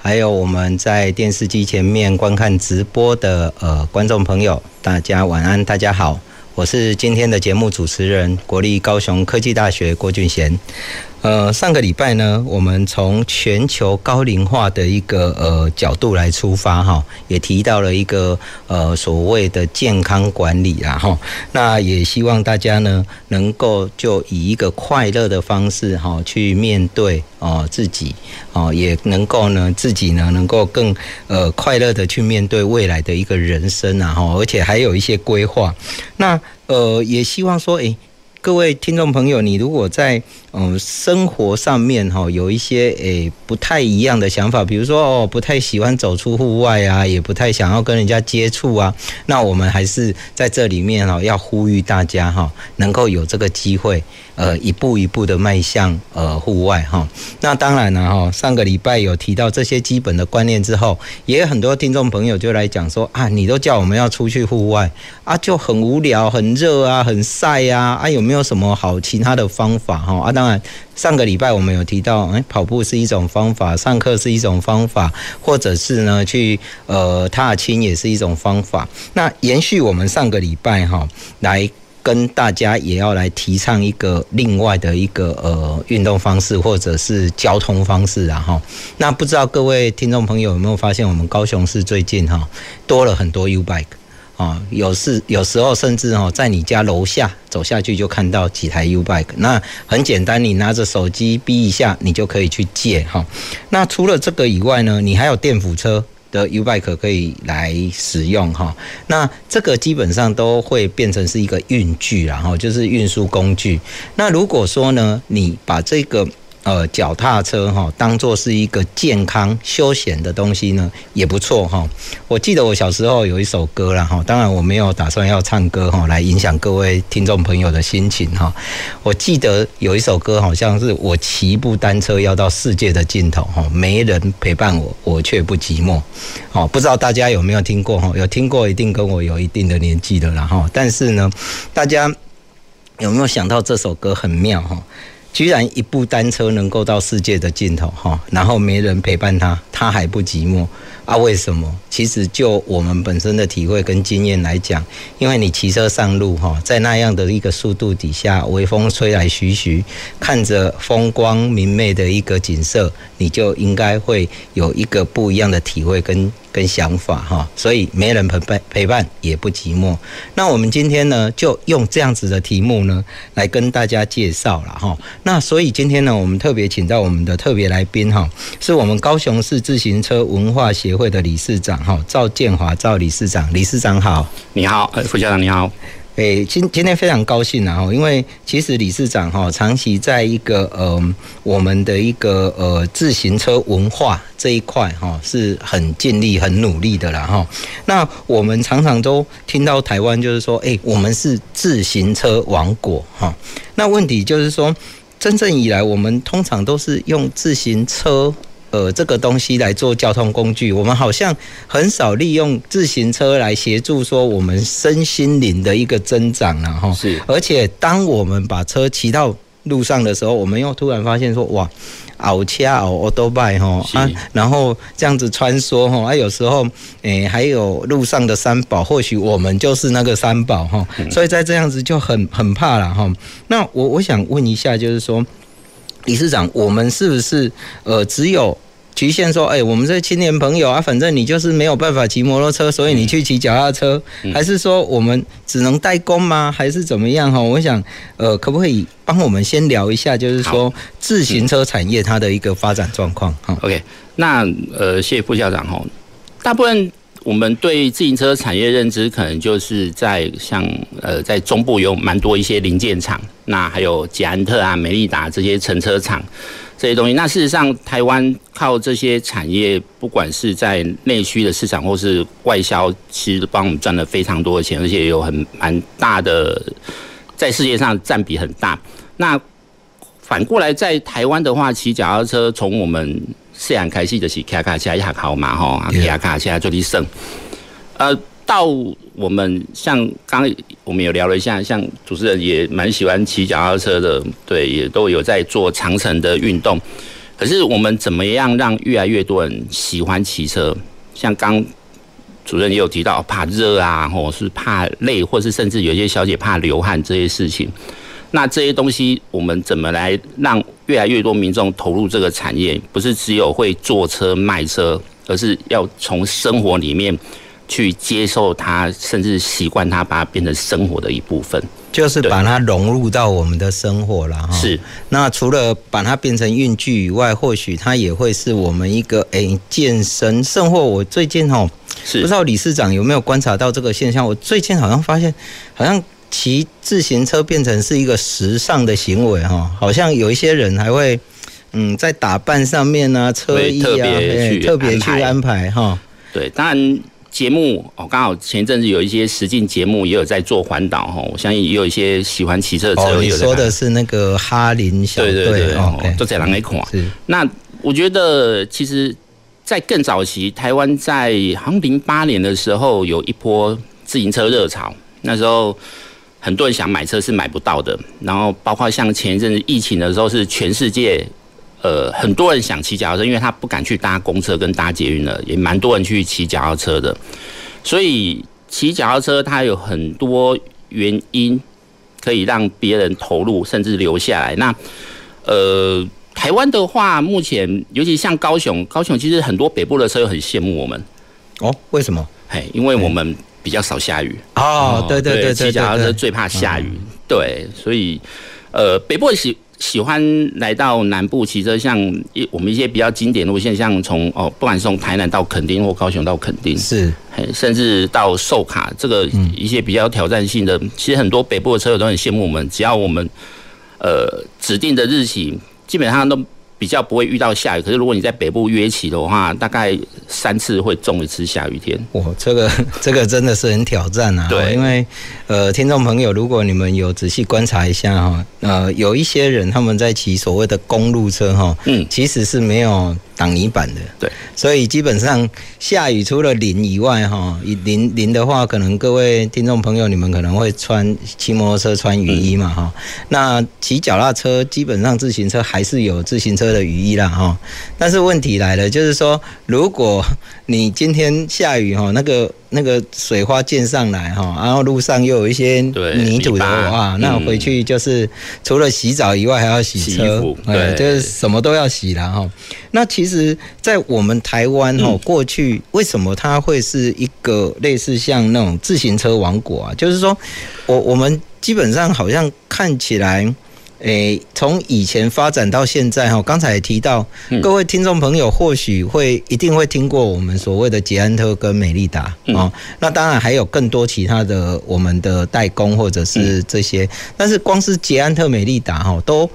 还有我们在电视机前面观看直播的呃观众朋友，大家晚安，大家好，我是今天的节目主持人，国立高雄科技大学郭俊贤。呃，上个礼拜呢，我们从全球高龄化的一个呃角度来出发哈，也提到了一个呃所谓的健康管理啦哈。那也希望大家呢能够就以一个快乐的方式哈去面对哦自己哦，也能够呢自己呢能够更呃快乐的去面对未来的一个人生啊哈，而且还有一些规划。那呃也希望说，诶，各位听众朋友，你如果在嗯，生活上面哈有一些诶不太一样的想法，比如说哦不太喜欢走出户外啊，也不太想要跟人家接触啊。那我们还是在这里面哈要呼吁大家哈，能够有这个机会，呃一步一步的迈向呃户外哈。那当然了哈，上个礼拜有提到这些基本的观念之后，也有很多听众朋友就来讲说啊，你都叫我们要出去户外啊，就很无聊、很热啊、很晒啊，啊有没有什么好其他的方法哈啊？当然，上个礼拜我们有提到，哎，跑步是一种方法，上课是一种方法，或者是呢，去呃踏青也是一种方法。那延续我们上个礼拜哈，来跟大家也要来提倡一个另外的一个呃运动方式，或者是交通方式啊哈。那不知道各位听众朋友有没有发现，我们高雄市最近哈多了很多 U bike。啊，有时有时候甚至哦，在你家楼下走下去就看到几台 U bike，那很简单，你拿着手机逼一下，你就可以去借哈。那除了这个以外呢，你还有电辅车的 U bike 可以来使用哈。那这个基本上都会变成是一个运具，然后就是运输工具。那如果说呢，你把这个呃，脚踏车哈，当做是一个健康休闲的东西呢，也不错哈。我记得我小时候有一首歌啦哈，当然我没有打算要唱歌哈，来影响各位听众朋友的心情哈。我记得有一首歌，好像是我骑部单车要到世界的尽头哈，没人陪伴我，我却不寂寞。哦，不知道大家有没有听过哈？有听过一定跟我有一定的年纪的了哈。但是呢，大家有没有想到这首歌很妙哈？居然一部单车能够到世界的尽头哈，然后没人陪伴他，他还不寂寞啊？为什么？其实就我们本身的体会跟经验来讲，因为你骑车上路哈，在那样的一个速度底下，微风吹来徐徐，看着风光明媚的一个景色，你就应该会有一个不一样的体会跟。跟想法哈，所以没人陪伴陪伴也不寂寞。那我们今天呢，就用这样子的题目呢，来跟大家介绍了哈。那所以今天呢，我们特别请到我们的特别来宾哈，是我们高雄市自行车文化协会的理事长哈，赵建华赵理事长，理事长好，你好，呃，副校长你好。诶，今今天非常高兴然啊！因为其实理事长哈，长期在一个呃，我们的一个呃自行车文化这一块哈，是很尽力、很努力的啦哈。那我们常常都听到台湾就是说，诶，我们是自行车王国哈。那问题就是说，真正以来，我们通常都是用自行车。呃，这个东西来做交通工具，我们好像很少利用自行车来协助说我们身心灵的一个增长了哈。是，而且当我们把车骑到路上的时候，我们又突然发现说，哇，奥恰奥多拜哈啊，然后这样子穿梭哈，啊，有时候诶还有路上的三宝，或许我们就是那个三宝哈，所以在这样子就很很怕了哈。那我我想问一下，就是说。理事长，我们是不是呃只有局限说，哎、欸，我们这青年朋友啊，反正你就是没有办法骑摩托车，所以你去骑脚踏车，还是说我们只能代工吗？还是怎么样哈？我想，呃，可不可以帮我们先聊一下，就是说自行车产业它的一个发展状况哈？嗯。OK，那呃，谢谢副校长哈。大部分我们对自行车产业认知，可能就是在像呃，在中部有蛮多一些零件厂，那还有捷安特啊、美利达这些乘车厂这些东西。那事实上，台湾靠这些产业，不管是在内需的市场或是外销，其实帮我们赚了非常多的钱，而且有很蛮大的在世界上占比很大。那反过来，在台湾的话，骑脚踏车从我们虽然开始就是卡卡车也好嘛吼，卡卡车就去省。呃，到我们像刚刚我们有聊了一下，像主持人也蛮喜欢骑脚踏车的，对，也都有在做长程的运动。可是我们怎么样让越来越多人喜欢骑车？像刚主任也有提到，怕热啊，或是怕累，或是甚至有些小姐怕流汗这些事情。那这些东西，我们怎么来让越来越多民众投入这个产业？不是只有会坐车卖车，而是要从生活里面去接受它，甚至习惯它，把它变成生活的一部分。就是把它融入到我们的生活了哈。是。那除了把它变成运具以外，或许它也会是我们一个诶、欸、健身。甚或我最近哦，是不知道理事长有没有观察到这个现象？我最近好像发现，好像。骑自行车变成是一个时尚的行为哈，好像有一些人还会嗯在打扮上面啊，车衣啊，特别去安排哈。对，当然节目哦，刚好前一阵子有一些实境节目也有在做环岛哈，我相信也有一些喜欢骑车的车友。你说的是那个哈林小队，对对对，哦，都在人来看。是。那我觉得其实，在更早期，台湾在好像零八年的时候有一波自行车热潮，那时候。很多人想买车是买不到的，然后包括像前一阵子疫情的时候，是全世界，呃，很多人想骑脚踏车，因为他不敢去搭公车跟搭捷运了，也蛮多人去骑脚踏车的。所以骑脚踏车它有很多原因可以让别人投入甚至留下来。那呃，台湾的话，目前尤其像高雄，高雄其实很多北部的车友很羡慕我们。哦，为什么？嘿，因为我们。比较少下雨。哦，对对对，骑脚踏车最怕下雨，对，所以呃，北部喜喜欢来到南部骑车，像一我们一些比较经典路线，像从哦，不管是从台南到垦丁或高雄到垦丁，是，甚至到寿卡这个一些比较挑战性的，其实很多北部的车友都很羡慕我们，只要我们呃指定的日期，基本上都。比较不会遇到下雨，可是如果你在北部约起的话，大概三次会中一次下雨天。哇，这个 这个真的是很挑战啊！对，因为呃，听众朋友，如果你们有仔细观察一下哈，呃，有一些人他们在骑所谓的公路车哈，嗯，其实是没有。挡泥板的，对，所以基本上下雨除了淋以外，哈，淋淋的话，可能各位听众朋友，你们可能会穿骑摩托车穿雨衣嘛，哈、嗯。那骑脚踏车，基本上自行车还是有自行车的雨衣啦，哈。但是问题来了，就是说，如果你今天下雨，哈，那个。那个水花溅上来哈，然后路上又有一些泥土的话，那回去就是除了洗澡以外，还要洗车，对，就是什么都要洗了哈。那其实，在我们台湾哈，过去为什么它会是一个类似像那种自行车王国啊？就是说我我们基本上好像看起来。诶，从以前发展到现在哈，刚才也提到，各位听众朋友或许会一定会听过我们所谓的捷安特跟美利达啊，那当然还有更多其他的我们的代工或者是这些，但是光是捷安特、美利达哈，都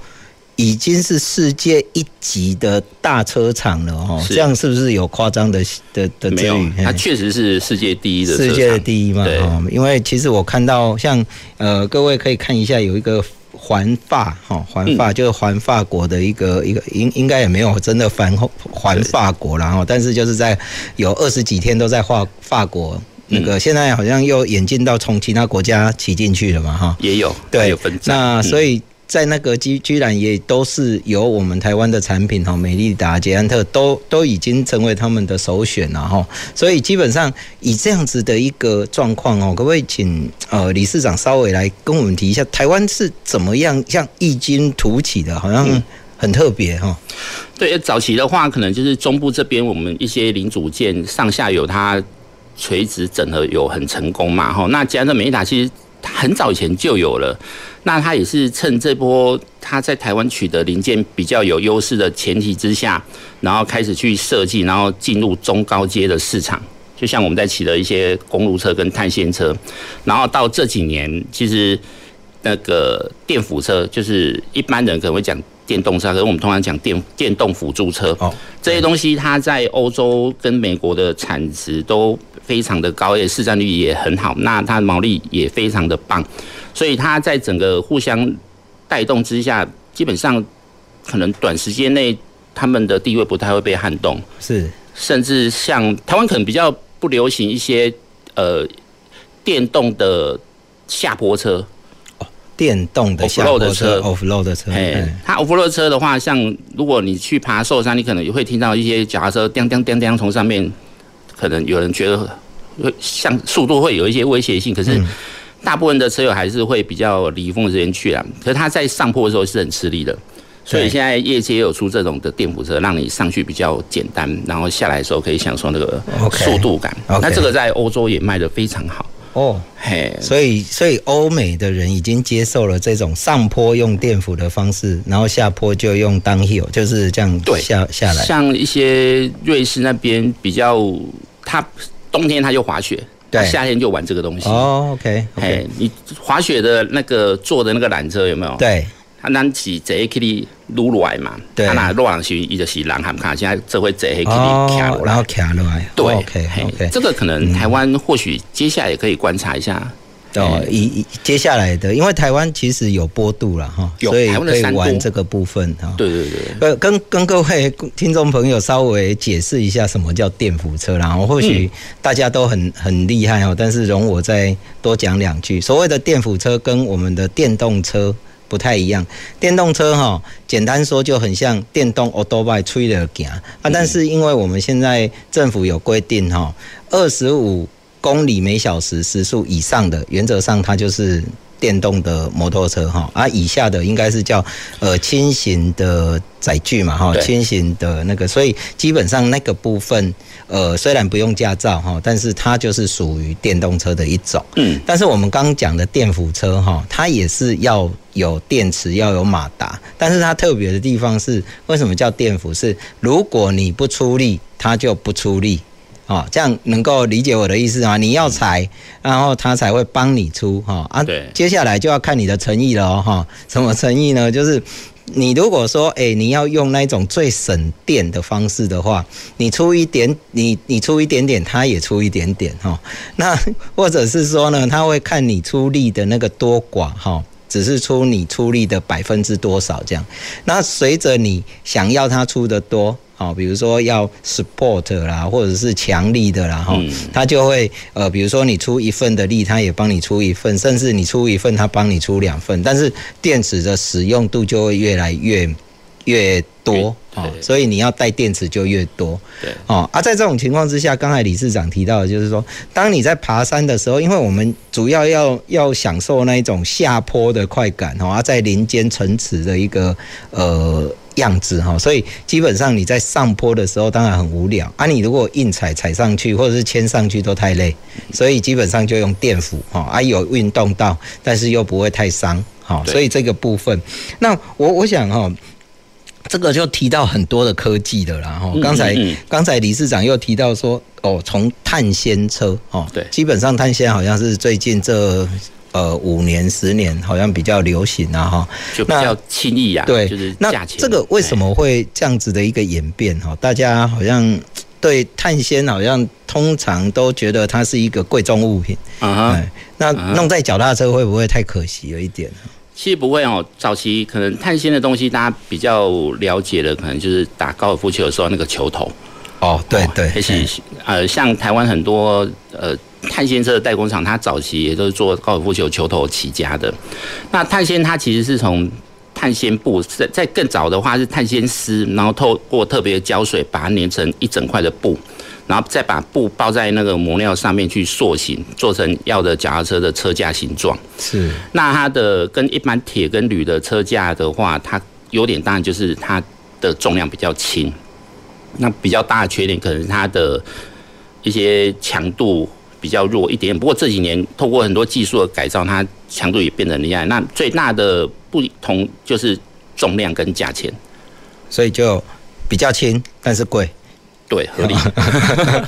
已经是世界一级的大车厂了哦，这样是不是有夸张的的的没有？它确实是世界第一的，世界的第一嘛，因为其实我看到像呃，各位可以看一下有一个。环法哈，环法就是环法国的一个一个应应该也没有真的环环法国然后，但是就是在有二十几天都在画法国那个，现在好像又演进到从其他国家骑进去了嘛哈，也有对有分那所以。在那个居居然也都是由我们台湾的产品哈，美利达、捷安特都都已经成为他们的首选了哈。所以基本上以这样子的一个状况哦，可不可以请呃理事长稍微来跟我们提一下，台湾是怎么样像异军突起的，好像很特别哈。对，早期的话，可能就是中部这边我们一些零组件上下游它垂直整合有很成功嘛哈。那捷安特、美利达其实很早以前就有了。那他也是趁这波他在台湾取得零件比较有优势的前提之下，然后开始去设计，然后进入中高阶的市场。就像我们在骑的一些公路车跟碳纤车，然后到这几年，其实那个电辅车，就是一般人可能会讲电动车，可是我们通常讲电电动辅助车。哦，这些东西它在欧洲跟美国的产值都非常的高，而且市占率也很好，那它的毛利也非常的棒，所以它在整个互相带动之下，基本上可能短时间内他们的地位不太会被撼动。是，甚至像台湾可能比较。不流行一些呃电动的下坡车哦，电动的下坡车，offroad 的车，哎，它 offroad 车的话，像如果你去爬寿山，你可能也会听到一些脚踏车叮叮叮叮从上面，可能有人觉得会像速度会有一些威胁性，可是大部分的车友还是会比较离峰的时间去啊，可是他在上坡的时候是很吃力的。所以现在业界也有出这种的电辅车，让你上去比较简单，然后下来的时候可以享受那个速度感。Okay, okay. 那这个在欧洲也卖的非常好哦。嘿，所以所以欧美的人已经接受了这种上坡用电辅的方式，然后下坡就用 downhill，就是这样对下下来。像一些瑞士那边比较，他冬天他就滑雪，他，夏天就玩这个东西。哦，OK，嘿，你滑雪的那个坐的那个缆车有没有？对。啊，咱是坐起哩撸落来嘛？对。啊，那落上去，伊就是人含看，现在这会坐起哩卡落来，然后卡落来。对，OK OK。这个可能台湾或许接下来也可以观察一下。哦，一接下来的，因为台湾其实有坡度了哈，所以可以玩这个部分哈。对对对。呃，跟跟各位听众朋友稍微解释一下什么叫电扶车，然后或许大家都很很厉害哦，但是容我再多讲两句。所谓的电扶车跟我们的电动车。不太一样，电动车哈，简单说就很像电动欧多拜吹的行啊，但是因为我们现在政府有规定哈，二十五公里每小时时速以上的，原则上它就是。电动的摩托车哈，啊，以下的应该是叫呃轻型的载具嘛哈，轻型的那个，所以基本上那个部分呃虽然不用驾照哈，但是它就是属于电动车的一种。嗯，但是我们刚刚讲的电辅车哈，它也是要有电池，要有马达，但是它特别的地方是为什么叫电辅？是如果你不出力，它就不出力。哦，这样能够理解我的意思吗？你要踩，然后他才会帮你出哈啊。对。接下来就要看你的诚意了哦哈。什么诚意呢？就是你如果说，哎，你要用那种最省电的方式的话，你出一点，你你出一点点，他也出一点点哈。那 或者是说呢，他会看你出力的那个多寡哈，只是出你出力的百分之多少这样。那随着你想要他出的多。好，比如说要 support 啦，或者是强力的啦，哈，他就会呃，比如说你出一份的力，他也帮你出一份，甚至你出一份，他帮你出两份，但是电池的使用度就会越来越越多，哦，所以你要带电池就越多，对，哦，啊，在这种情况之下，刚才理事长提到的就是说，当你在爬山的时候，因为我们主要要要享受那一种下坡的快感，哦，啊，在林间城池的一个呃。样子哈，所以基本上你在上坡的时候当然很无聊啊。你如果硬踩踩上去或者是牵上去都太累，所以基本上就用电辅哈啊，有运动到，但是又不会太伤哈。所以这个部分，那我我想哈，这个就提到很多的科技的啦哈。刚才刚才理事长又提到说哦，从碳纤车哦，对，基本上碳纤好像是最近这。呃，五年、十年好像比较流行啊，哈，就比较轻易啊。对，就是那这个为什么会这样子的一个演变？哈，大家好像对碳纤好像通常都觉得它是一个贵重物品啊。那弄在脚踏车会不会太可惜了一点？其实不会哦，早期可能碳纤的东西大家比较了解的，可能就是打高尔夫球的时候那个球头。哦，对对，而且呃，像台湾很多呃。碳纤车的代工厂，它早期也都是做高尔夫球球头起家的。那碳纤它其实是从碳纤布，在在更早的话是碳纤丝，然后透过特别的胶水把它粘成一整块的布，然后再把布包在那个磨料上面去塑形，做成要的脚踏车的车架形状。是。那它的跟一般铁跟铝的车架的话，它优点当然就是它的重量比较轻。那比较大的缺点可能是它的一些强度。比较弱一点，不过这几年透过很多技术的改造，它强度也变得很厉害。那最大的不同就是重量跟价钱，所以就比较轻，但是贵。对，合理。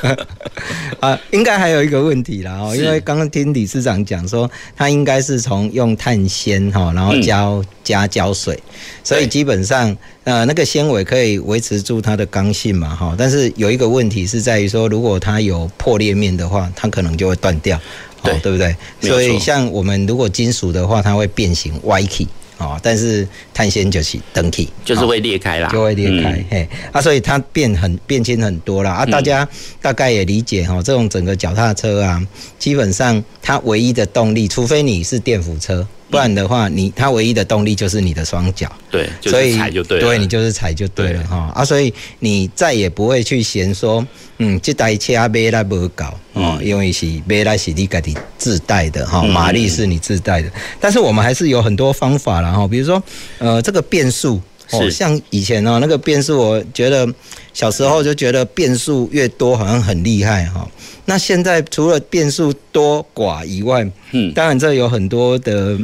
啊，应该还有一个问题啦哦，因为刚刚听理事长讲说，他应该是从用碳纤哈，然后加、嗯、加胶水，所以基本上呃那个纤维可以维持住它的刚性嘛哈。但是有一个问题是在于说，如果它有破裂面的话，它可能就会断掉，对对不对？所以像我们如果金属的话，它会变形歪起。哦，但是碳纤就是登体，就是会裂开啦，就会裂开，嗯、嘿，啊，所以它变很变轻很多啦。啊，大家大概也理解哈，这种整个脚踏车啊，基本上它唯一的动力，除非你是电辅车。不然的话，你它唯一的动力就是你的双脚，对，所以踩就对了，对，你就是踩就对了哈啊，所以你再也不会去嫌说，嗯，这台车买来不搞哦，因为是买来是你自己自带的哈，马力是你自带的，但是我们还是有很多方法啦哈，比如说呃，这个变速。哦，像以前哦，那个变速，我觉得小时候就觉得变速越多好像很厉害哈。那现在除了变速多寡以外，嗯，当然这有很多的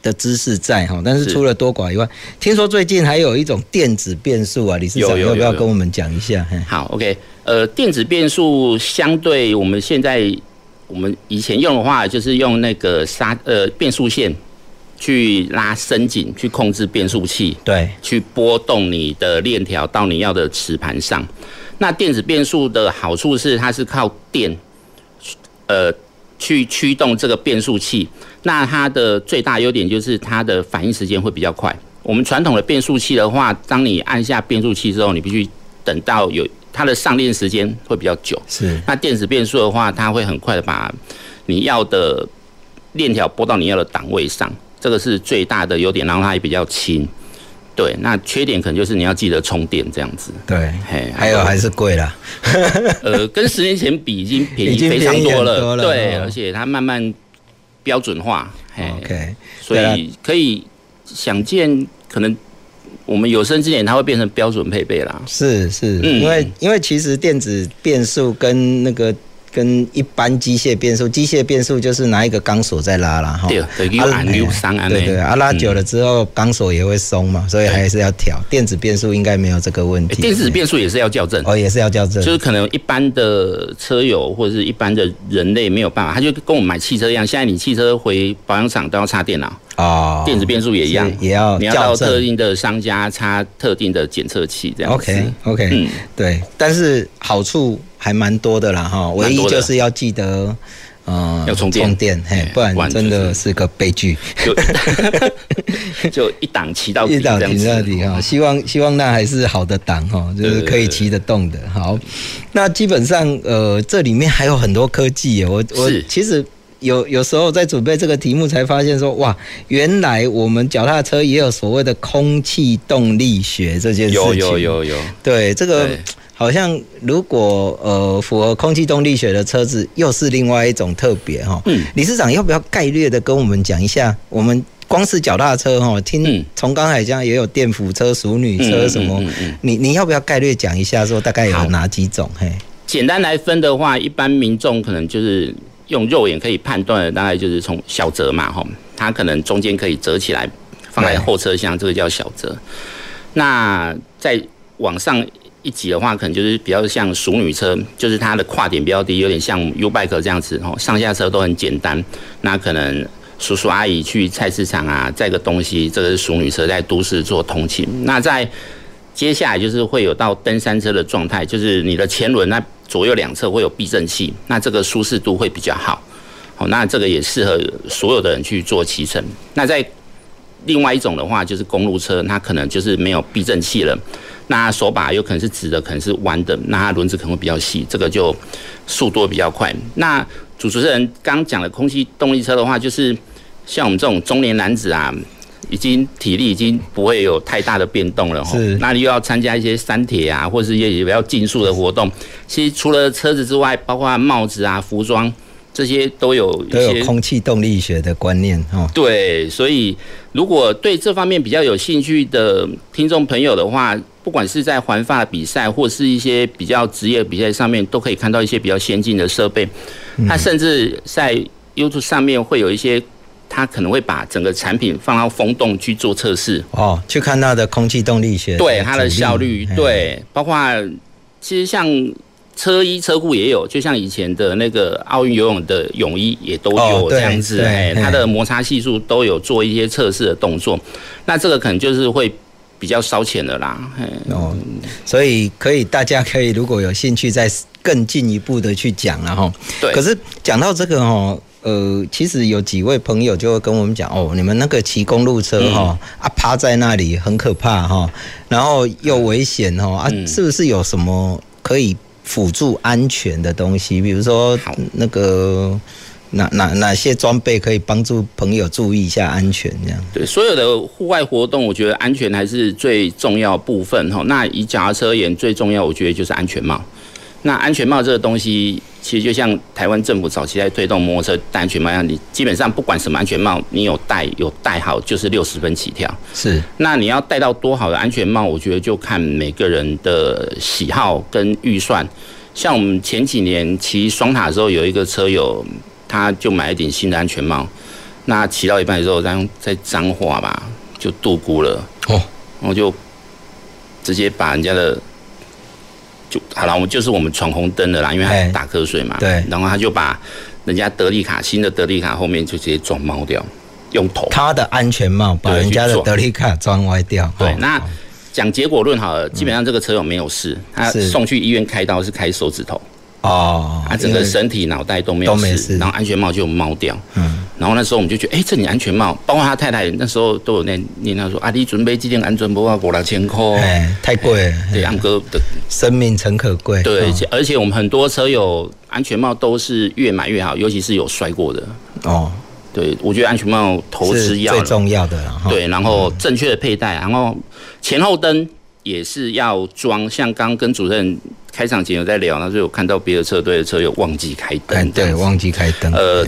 的知识在哈。但是除了多寡以外，听说最近还有一种电子变速啊，李市长要不要跟我们讲一下？好，OK，呃，电子变速相对我们现在我们以前用的话，就是用那个沙呃变速线。去拉伸紧，去控制变速器，对，去拨动你的链条到你要的磁盘上。那电子变速的好处是，它是靠电，呃，去驱动这个变速器。那它的最大优点就是它的反应时间会比较快。我们传统的变速器的话，当你按下变速器之后，你必须等到有它的上链时间会比较久。是。那电子变速的话，它会很快的把你要的链条拨到你要的档位上。这个是最大的优点，然后它也比较轻，对。那缺点可能就是你要记得充电这样子。对，嘿，还有还是贵啦。呃，跟十年前比已经便宜非常多了。多了对，而且它慢慢标准化。OK，所以可以想见，可能我们有生之年它会变成标准配备啦。是是，嗯、因为因为其实电子变速跟那个。跟一般机械变速，机械变速就是拿一个钢索在拉啦。哈。对，对对，啊拉久了之后钢索也会松嘛，所以还是要调。电子变速应该没有这个问题。电子变速也是要校正，哦，也是要校正，就是可能一般的车友或者是一般的人类没有办法，他就跟我们买汽车一样，现在你汽车回保养厂都要插电脑。哦，电子变速也一样，也要你要到特定的商家插特定的检测器这样子。OK OK，嗯，对，但是好处还蛮多的啦哈，唯一就是要记得，呃，要充电，充电，嘿，不然真的是个悲剧。就 就一档骑到，一档骑到底哈，希望希望那还是好的档哈，就是可以骑得动的。好，那基本上呃，这里面还有很多科技耶，我我其实。有有时候在准备这个题目，才发现说哇，原来我们脚踏车也有所谓的空气动力学这件事情。有有有有。对，这个好像如果呃符合空气动力学的车子，又是另外一种特别哈。嗯。理事长要不要概略的跟我们讲一下？我们光是脚踏车哈，听从刚才讲也有电辅车、熟女车什么，你你要不要概略讲一下？说大概有哪几种？嘿，简单来分的话，一般民众可能就是。用肉眼可以判断的，大概就是从小折嘛，哈，它可能中间可以折起来，放在后车厢，这个叫小折。那再往上一级的话，可能就是比较像淑女车，就是它的跨点比较低，有点像 U-Bike 这样子，哦，上下车都很简单。那可能叔叔阿姨去菜市场啊，载个东西，这个是淑女车，在都市做通勤。那在接下来就是会有到登山车的状态，就是你的前轮那。左右两侧会有避震器，那这个舒适度会比较好。好，那这个也适合所有的人去做骑乘。那在另外一种的话，就是公路车，它可能就是没有避震器了。那手把有可能是直的，可能是弯的，那它轮子可能会比较细，这个就速度比较快。那主持人刚讲的空气动力车的话，就是像我们这种中年男子啊。已经体力已经不会有太大的变动了哈，那你又要参加一些山铁啊，或者是一些比较竞速的活动。其实除了车子之外，包括帽子啊、服装这些都有一些都有空气动力学的观念哦。对，所以如果对这方面比较有兴趣的听众朋友的话，不管是在环法比赛或是一些比较职业比赛上面，都可以看到一些比较先进的设备。它甚至在 YouTube 上面会有一些。他可能会把整个产品放到风洞去做测试哦，去看它的空气动力学，对它的效率，对，包括其实像车衣车裤也有，就像以前的那个奥运游泳的泳衣也都有这样子，哎、哦，它的摩擦系数都有做一些测试的动作。那这个可能就是会比较烧钱的啦。哦，所以可以大家可以如果有兴趣再更进一步的去讲了哈。对。可是讲到这个哦。呃，其实有几位朋友就会跟我们讲哦，你们那个骑公路车哈、嗯、啊，趴在那里很可怕哈，然后又危险哈啊，是不是有什么可以辅助安全的东西？比如说那个哪哪哪些装备可以帮助朋友注意一下安全这样？对，所有的户外活动，我觉得安全还是最重要部分哈。那以脚踏车而言，最重要我觉得就是安全帽。那安全帽这个东西。其实就像台湾政府早期在推动摩托车戴安全帽一样，你基本上不管什么安全帽，你有戴有戴好就是六十分起跳。是，那你要戴到多好的安全帽，我觉得就看每个人的喜好跟预算。像我们前几年骑双塔的时候，有一个车友他就买一顶新的安全帽，那骑到一半的时候，然后在彰化吧就度孤了哦，然后就直接把人家的。就好了，我们就是我们闯红灯的啦，因为他打瞌睡嘛。对。然后他就把人家德利卡新的德利卡后面就直接撞猫掉，用头。他的安全帽把人家的德利卡撞歪掉。对。那讲结果论好了，基本上这个车友没有事，他送去医院开刀是开手指头。哦。他整个身体脑袋都没有事，然后安全帽就猫掉。嗯。然后那时候我们就觉得，哎，这顶安全帽，包括他太太那时候都有念念他说，啊，你准备这件安全帽五六千块，哎，太贵了。对，安哥的生命诚可贵。对，而且我们很多车友安全帽都是越买越好，尤其是有摔过的。哦，对，我觉得安全帽投资要最重要的了。对，然后正确的佩戴，然后前后灯也是要装。像刚跟主任开场前有在聊，那时候有看到别的车队的车友忘记开灯，对，忘记开灯。呃。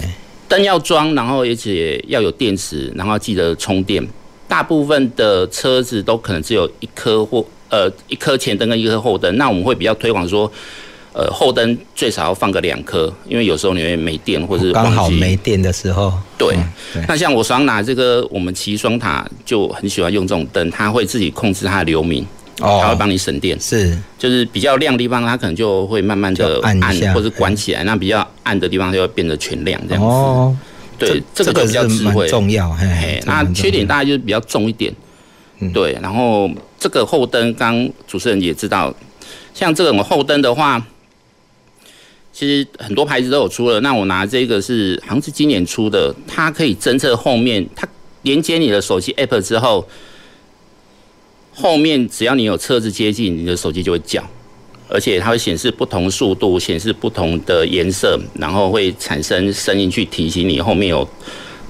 灯要装，然后而且要有电池，然后记得充电。大部分的车子都可能只有一颗或呃一颗前灯跟一颗后灯。那我们会比较推广说，呃后灯最少要放个两颗，因为有时候你会没电或是刚好没电的时候。对，嗯、对，那像我手上拿这个，我们骑双塔就很喜欢用这种灯，它会自己控制它的流明。哦，它会帮你省电，是，就是比较亮的地方，它可能就会慢慢的暗或者关起来，那比较暗的地方就会变得全亮这样子。哦，对，这个比较智慧，重要。嘿，嘿，那缺点大概就是比较重一点。嗯，对，然后这个后灯，刚主持人也知道，像这种后灯的话，其实很多牌子都有出了。那我拿这个是好像是今年出的，它可以侦测后面，它连接你的手机 App 之后。后面只要你有车子接近，你的手机就会叫，而且它会显示不同速度，显示不同的颜色，然后会产生声音去提醒你后面有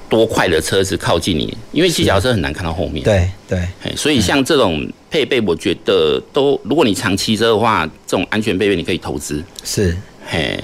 多快的车子靠近你。因为骑脚车很难看到后面，对对，所以像这种配备，我觉得都，如果你常骑车的话，这种安全配备你可以投资。是，嘿。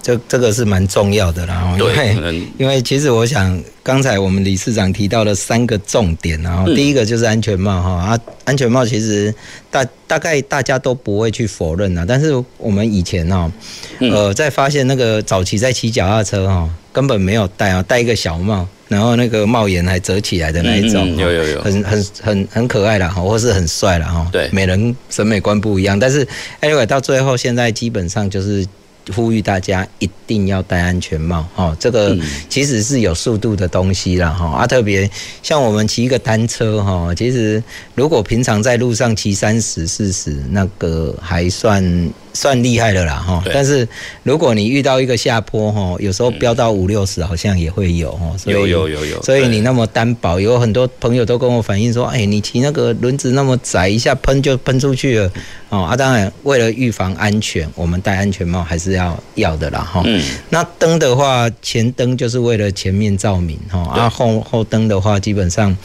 这这个是蛮重要的啦，因为因为其实我想，刚才我们理事长提到了三个重点，然后第一个就是安全帽哈啊，安全帽其实大大概大家都不会去否认呐，但是我们以前哦，呃，在发现那个早期在骑脚踏车哈，根本没有戴啊，戴一个小帽，然后那个帽檐还折起来的那一种，有有有，很很很很可爱啦，或是很帅啦哈，对，每人审美观不一样，但是 anyway 到最后现在基本上就是。呼吁大家一定要戴安全帽，哈，这个其实是有速度的东西啦，哈，啊，特别像我们骑一个单车，哈，其实如果平常在路上骑三十、四十，那个还算。算厉害的啦，哈！但是如果你遇到一个下坡，哈，有时候飙到五六十，好像也会有，哈。有有有有。所以你那么单薄，有很多朋友都跟我反映说，哎，你骑那个轮子那么窄，一下喷就喷出去了，哦啊！当然，为了预防安全，我们戴安全帽还是要要的啦，哈。嗯。那灯的话，前灯就是为了前面照明，哈，啊后后灯的话，基本上，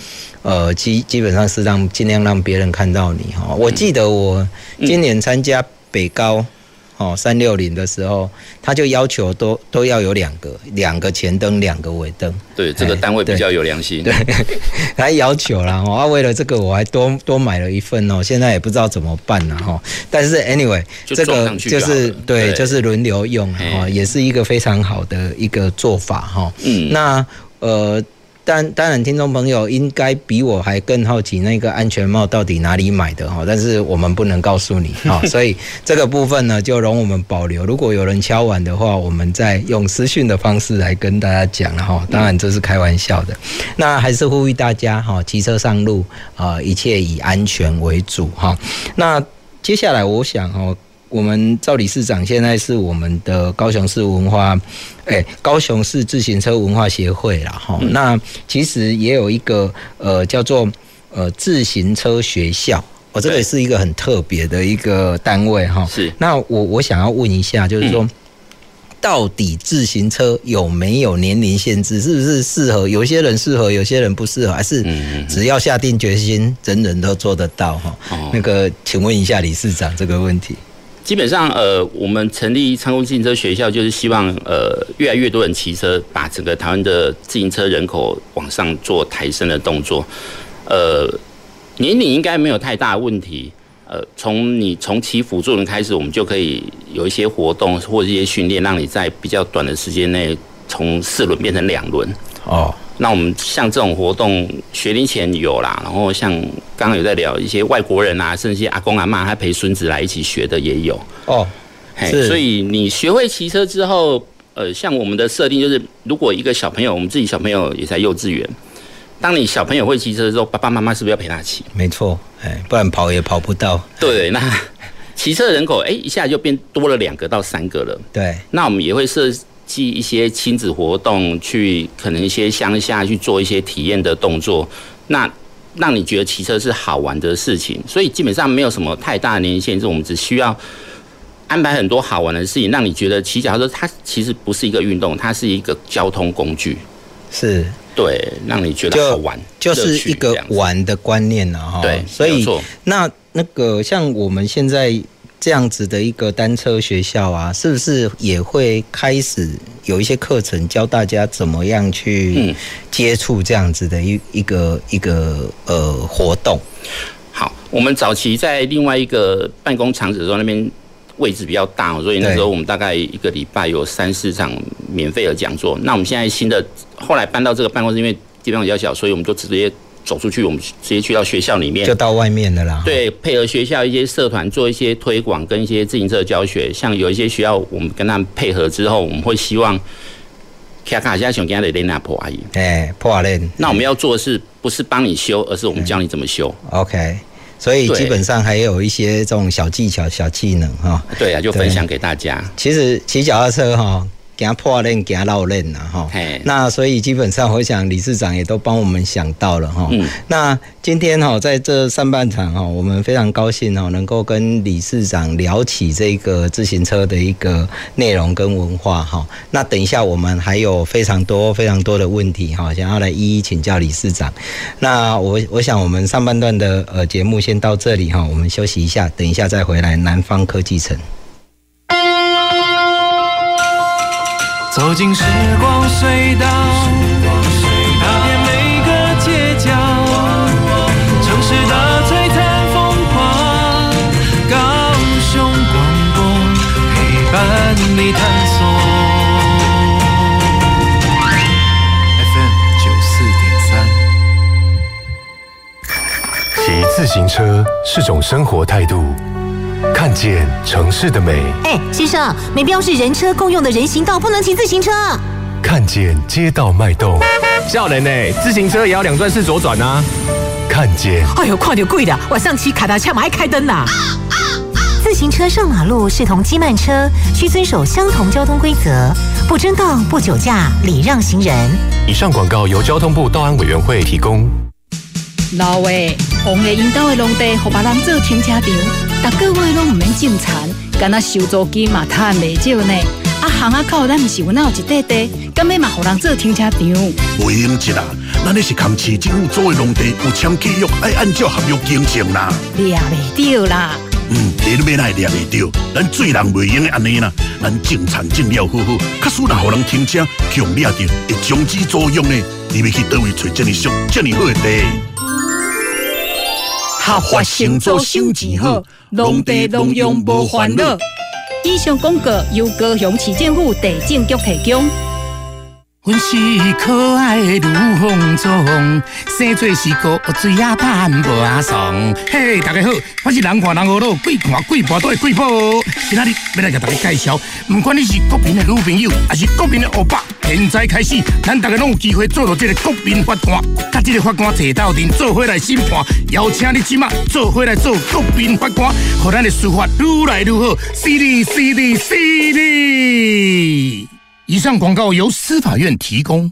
呃，基基本上是让尽量让别人看到你，哈。我记得我今年参加。北高，哦，三六零的时候，他就要求都都要有两个，两个前灯，两个尾灯。对，这个单位比较有良心。对，他要求了，哦，啊，为了这个我还多多买了一份哦，现在也不知道怎么办了哈。但是 anyway，这个就是对，就是轮流用哈，也是一个非常好的一个做法哈。嗯，那呃。但当然，听众朋友应该比我还更好奇那个安全帽到底哪里买的哈，但是我们不能告诉你 哈，所以这个部分呢，就容我们保留。如果有人敲碗的话，我们再用私讯的方式来跟大家讲了哈。当然这是开玩笑的，那还是呼吁大家哈，骑车上路啊，一切以安全为主哈。那接下来我想哦。我们赵理事长现在是我们的高雄市文化，哎，高雄市自行车文化协会啦。哈。那其实也有一个呃叫做呃自行车学校，哦，这个也是一个很特别的一个单位哈。是。那我我想要问一下，就是说，到底自行车有没有年龄限制？是不是适合有些人适合，有些人不适合？还是只要下定决心，人人都做得到？哈。那个，请问一下理事长这个问题。基本上，呃，我们成立成功自行车学校，就是希望，呃，越来越多人骑车，把整个台湾的自行车人口往上做抬升的动作。呃，年龄应该没有太大问题。呃，从你从骑辅助轮开始，我们就可以有一些活动或者一些训练，让你在比较短的时间内从四轮变成两轮。哦。那我们像这种活动，学龄前有啦，然后像刚刚有在聊一些外国人啊，甚至阿公阿妈他陪孙子来一起学的也有哦。嘿，所以你学会骑车之后，呃，像我们的设定就是，如果一个小朋友，我们自己小朋友也在幼稚园，当你小朋友会骑车的时候，爸爸妈妈是不是要陪他骑？没错，哎，不然跑也跑不到。对，那 骑车的人口，哎，一下就变多了两个到三个了。对，那我们也会设。记一些亲子活动，去可能一些乡下去做一些体验的动作，那让你觉得骑车是好玩的事情。所以基本上没有什么太大的年龄限制，我们只需要安排很多好玩的事情，让你觉得骑脚踏车它其实不是一个运动，它是一个交通工具。是，对，让你觉得好玩，就，就是一个玩的观念了哈。对，所以那那个像我们现在。这样子的一个单车学校啊，是不是也会开始有一些课程教大家怎么样去接触这样子的一一个一个呃活动？好，我们早期在另外一个办公场址的时候，那边位置比较大，所以那时候我们大概一个礼拜有三四场免费的讲座。那我们现在新的后来搬到这个办公室，因为地方比较小，所以我们就直接。走出去，我们直接去到学校里面，就到外面的啦。对，配合学校一些社团做一些推广，跟一些自行车教学。像有一些学校，我们跟他们配合之后，我们会希望卡卡现在想跟他的练那破而已。哎，破练。那我们要做的是不是帮你修，而是我们教你怎么修。OK，所以基本上还有一些这种小技巧、小技能哈。对啊，就分享给大家。其实骑脚踏车哈。给他破链，给他绕链呐，哈。那所以基本上，我想理事长也都帮我们想到了哈。嗯。那今天哈，在这上半场哈，我们非常高兴哈，能够跟理事长聊起这个自行车的一个内容跟文化哈。那等一下我们还有非常多非常多的问题哈，想要来一一请教理事长。那我我想我们上半段的呃节目先到这里哈，我们休息一下，等一下再回来南方科技城。走进时光隧道，踏遍每个街角，城市的璀璨风光。高雄广播陪伴你探索。FM 九四点三。骑自行车是种生活态度。看见城市的美。哎，先生，没必要是人车共用的人行道，不能骑自行车。看见街道脉动。笑人呢，自行车也要两段式左转啊。看见。哎呦，快点贵的，晚上骑卡达车嘛爱开灯呐、啊。自行车上马路视同机慢车，需遵守相同交通规则，不争道、不酒驾、礼让行人。以上广告由交通部道安委员会提供。老魏，红叶引导的农地，和别人做停车场。逐个月拢唔免种田，干那收租金嘛赚未少呢。啊，巷仔口咱唔是有那有一块地，干咩嘛互人做停车场？不用急啦，咱迄是扛市政府租的农地，有签契约，爱按照合约经营啦。掠未到啦。嗯，你都免来掠未到，咱做人袂用的安尼啦，咱种田种了好好，假使若互人停车，强掠到会终止租用呢。你要去倒位找这么俗、这么好的地？合法生做收钱好，农地农用无烦恼。以上广告由高雄市政府地政局提供。阮是可爱的卢凤忠，生做是个水啊盼无阿爽。嘿，大家好，我是人看人学老，鬼看鬼跋倒的鬼宝。今仔日要来甲大家介绍，不管你是国民的女朋友，还是国民的欧巴，现在开始，咱大家拢有机会做到这个国民法官，甲这个法官坐到阵，做伙来审判。邀请你今麦做伙来做国民法官，让咱的司法愈来愈好。犀利，犀利，犀利！以上广告由司法院提供。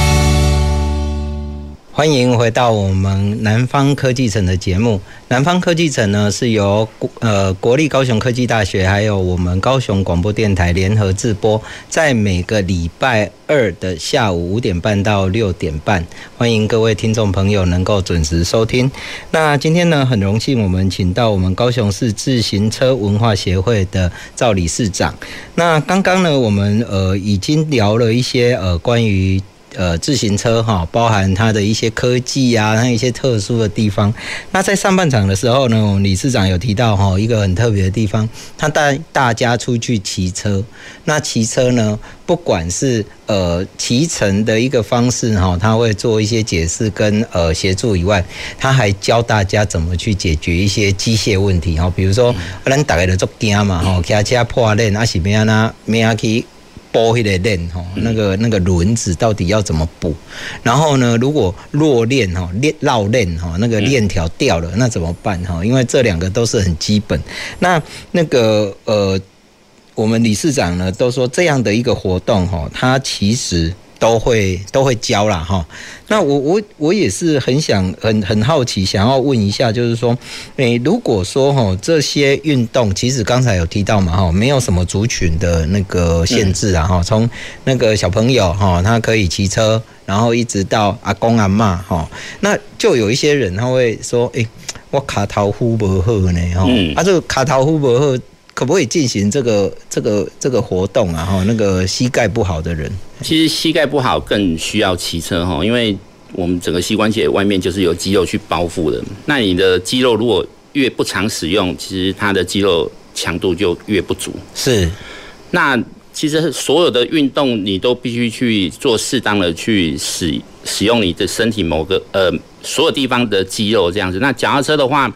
欢迎回到我们南方科技城的节目。南方科技城呢，是由呃国立高雄科技大学还有我们高雄广播电台联合制播，在每个礼拜二的下午五点半到六点半，欢迎各位听众朋友能够准时收听。那今天呢，很荣幸我们请到我们高雄市自行车文化协会的赵理事长。那刚刚呢，我们呃已经聊了一些呃关于。呃，自行车哈，包含它的一些科技啊，它一些特殊的地方。那在上半场的时候呢，我们理事长有提到哈，一个很特别的地方，他带大家出去骑车。那骑车呢，不管是呃骑乘的一个方式哈，他会做一些解释跟呃协助以外，他还教大家怎么去解决一些机械问题哈，比如说，咱大家都做惊嘛哈，骑车破链啊，是咩啊那咩啊去。补那个链哈，那个那个轮子到底要怎么补？然后呢，如果落链哈，链绕链哈，那个链条掉了，那怎么办哈？因为这两个都是很基本。那那个呃，我们理事长呢都说这样的一个活动哈，它其实。都会都会教啦哈，那我我我也是很想很很好奇，想要问一下，就是说，诶，如果说哈这些运动，其实刚才有提到嘛哈，没有什么族群的那个限制啊哈，从那个小朋友哈，他可以骑车，然后一直到阿公阿嬷哈，那就有一些人他会说，诶，我卡头呼不好呢哈，啊这个卡头呼不好。可不可以进行这个这个这个活动啊？哈，那个膝盖不好的人，其实膝盖不好更需要骑车哈，因为我们整个膝关节外面就是有肌肉去包覆的。那你的肌肉如果越不常使用，其实它的肌肉强度就越不足。是，那其实所有的运动你都必须去做适当的去使使用你的身体某个呃所有地方的肌肉这样子。那脚踏车的话。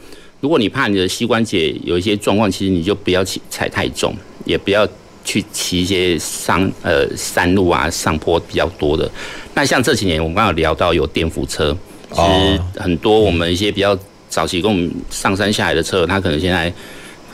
如果你怕你的膝关节有一些状况，其实你就不要骑踩太重，也不要去骑一些上呃山路啊上坡比较多的。那像这几年我们刚好聊到有电扶车，其实很多我们一些比较早期跟我们上山下来的车，他可能现在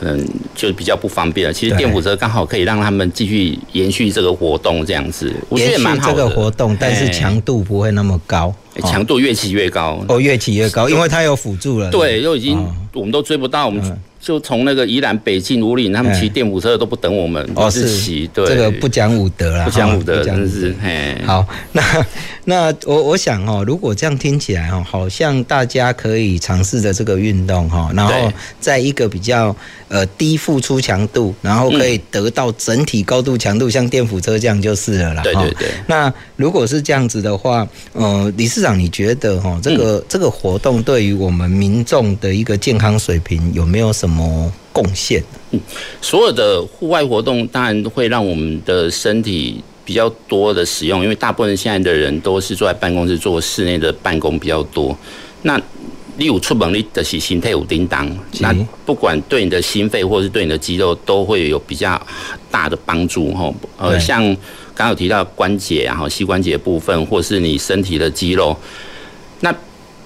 可能就比较不方便了。其实电辅车刚好可以让他们继续延续这个活动这样子，我觉得蛮好的。这个活动，但是强度不会那么高，强度越骑越高。哦，越骑越高，因为它有辅助了。对，又已经。我们都追不到，我们就从那个宜兰北进五岭，他们骑电辅车都不等我们，哦，是骑，对，这个不讲武德了，不讲武德，真的是，嘿，好，那那我我想哦，如果这样听起来哦，好像大家可以尝试着这个运动哈，然后在一个比较呃低付出强度，然后可以得到整体高度强度，像电辅车这样就是了啦。对对对。那如果是这样子的话，呃，理事长你觉得哈，这个这个活动对于我们民众的一个健康水平有没有什么贡献？嗯，所有的户外活动当然会让我们的身体比较多的使用，因为大部分现在的人都是坐在办公室做室内的办公比较多。那例如出门，你的是心态有叮当，那不管对你的心肺或是对你的肌肉都会有比较大的帮助哈。呃，像刚刚有提到关节，然后膝关节部分，或是你身体的肌肉。那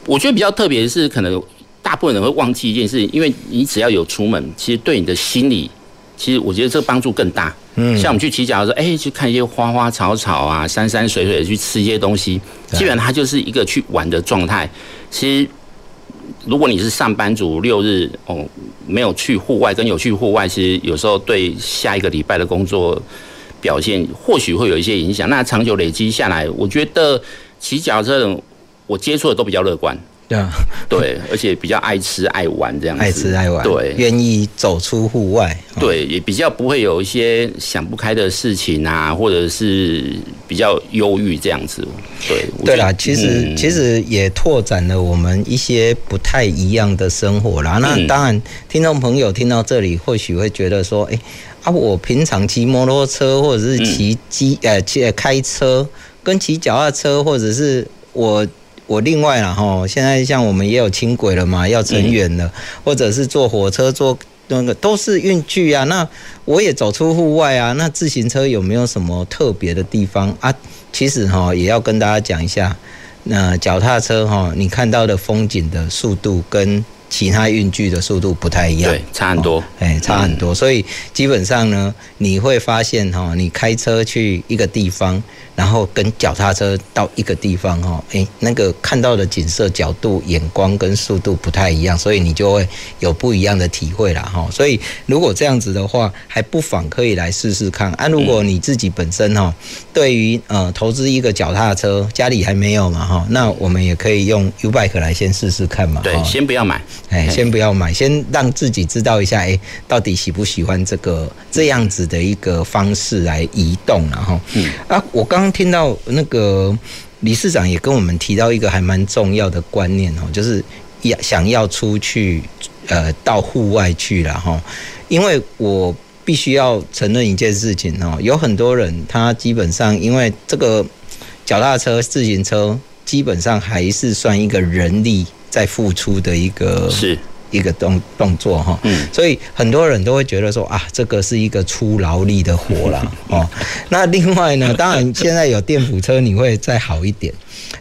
我觉得比较特别的是可能。大部分人会忘记一件事情，因为你只要有出门，其实对你的心理，其实我觉得这个帮助更大。嗯，像我们去骑脚的时候，哎，去看一些花花草草啊，山山水水去吃一些东西，基本上它就是一个去玩的状态。其实如果你是上班族，六日哦没有去户外，跟有去户外，其实有时候对下一个礼拜的工作表现或许会有一些影响。那长久累积下来，我觉得骑脚踏车我接触的都比较乐观。对啊，对，而且比较爱吃爱玩这样子，爱吃爱玩，对，愿意走出户外，对，也比较不会有一些想不开的事情啊，或者是比较忧郁这样子，对。对啦，其实、嗯、其实也拓展了我们一些不太一样的生活啦。那当然，听众朋友听到这里，或许会觉得说，哎、欸，啊，我平常骑摩托车或者是骑机呃骑开车，跟骑脚踏车或者是我。我另外啦哈，现在像我们也有轻轨了嘛，要乘远了，嗯、或者是坐火车坐那个都是运具啊。那我也走出户外啊。那自行车有没有什么特别的地方啊？其实哈，也要跟大家讲一下，那脚踏车哈，你看到的风景的速度跟其他运具的速度不太一样，对，差很多，哎，差很多。所以基本上呢，你会发现哈，你开车去一个地方。然后跟脚踏车到一个地方哈，诶，那个看到的景色角度、眼光跟速度不太一样，所以你就会有不一样的体会啦哈。所以如果这样子的话，还不妨可以来试试看啊。如果你自己本身哈，对于呃投资一个脚踏车，家里还没有嘛哈，那我们也可以用 U-Bike 来先试试看嘛。对，先不要买，哎，先不要买，先让自己知道一下，哎，到底喜不喜欢这个这样子的一个方式来移动然后嗯啊，我刚。听到那个理事长也跟我们提到一个还蛮重要的观念哦，就是要想要出去呃到户外去了哈，因为我必须要承认一件事情哦，有很多人他基本上因为这个脚踏车、自行车基本上还是算一个人力在付出的一个是。一个动动作哈，嗯，所以很多人都会觉得说啊，这个是一个出劳力的活啦哦。那另外呢，当然现在有电辅车，你会再好一点。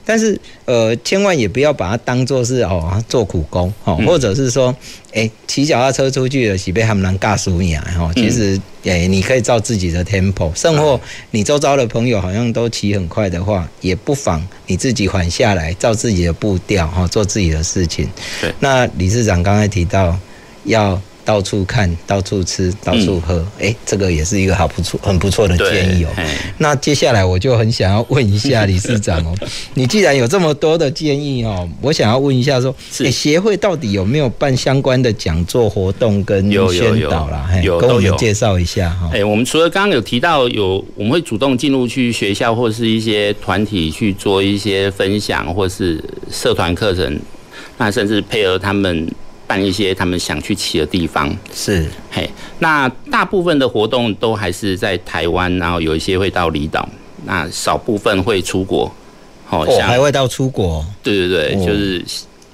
但是，呃，千万也不要把它当做是哦做苦工哦，或者是说，哎，骑脚踏车出去了，喜被他们能尬输你啊哈。其实，哎，你可以照自己的 tempo，甚或你周遭的朋友好像都骑很快的话，也不妨你自己缓下来，照自己的步调哈，做自己的事情。对。那理事长刚才提到要。到处看，到处吃，到处喝，哎、嗯欸，这个也是一个好不错、很不错的建议哦、喔。那接下来我就很想要问一下理事长哦、喔，你既然有这么多的建议哦、喔，我想要问一下说，哎，协会到底有没有办相关的讲座活动跟宣导啦？有，跟我们介绍一下哈。哎，我们除了刚刚有提到有，我们会主动进入去学校或是一些团体去做一些分享，或是社团课程，那甚至配合他们。办一些他们想去骑的地方。是。嘿，那大部分的活动都还是在台湾，然后有一些会到离岛，那少部分会出国，哦，还会到出国，对对对，就是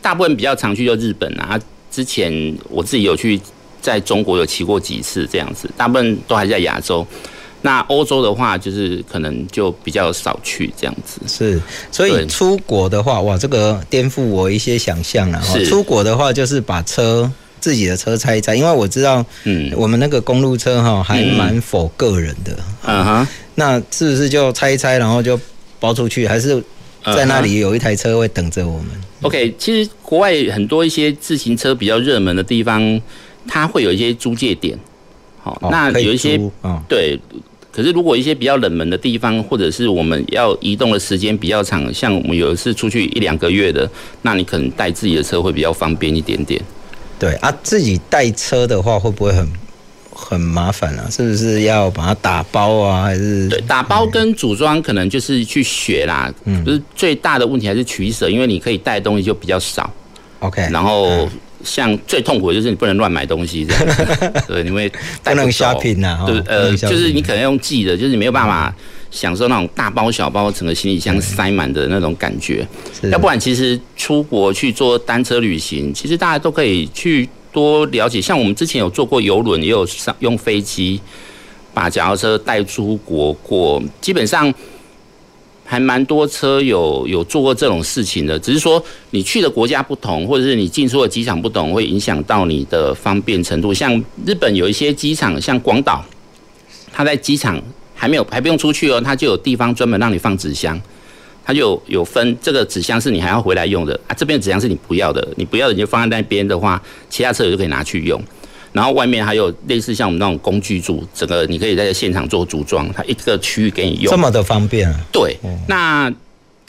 大部分比较常去就日本啊，之前我自己有去在中国有骑过几次这样子，大部分都还是在亚洲。那欧洲的话，就是可能就比较少去这样子。是，所以出国的话，哇，这个颠覆我一些想象了。是，出国的话，就是把车自己的车拆一拆，因为我知道，嗯，我们那个公路车哈，还蛮 for 个人的。嗯哼，那是不是就拆一拆，然后就包出去？还是在那里有一台车会等着我们？OK，其实国外很多一些自行车比较热门的地方，它会有一些租借点。好，那有一些对。可是，如果一些比较冷门的地方，或者是我们要移动的时间比较长，像我们有一次出去一两个月的，那你可能带自己的车会比较方便一点点。对啊，自己带车的话会不会很很麻烦啊？是不是要把它打包啊？还是对，打包跟组装可能就是去学啦。嗯，就是最大的问题还是取舍，因为你可以带东西就比较少。OK，然后。像最痛苦的就是你不能乱买东西，这样 对，因为不能 shopping 啊，对，呃，就是你可能用寄的，就是你没有办法享受那种大包小包整个行李箱塞满的那种感觉。要不然，其实出国去做单车旅行，其实大家都可以去多了解。像我们之前有坐过游轮，也有上用飞机把脚踏车带出国过，基本上。还蛮多车有有做过这种事情的，只是说你去的国家不同，或者是你进出的机场不同，会影响到你的方便程度。像日本有一些机场，像广岛，它在机场还没有还不用出去哦，它就有地方专门让你放纸箱。它就有有分这个纸箱是你还要回来用的啊，这边纸箱是你不要的，你不要的你就放在那边的话，其他车友就可以拿去用。然后外面还有类似像我们那种工具组，整个你可以在现场做组装，它一个区域给你用，这么的方便啊？对，那。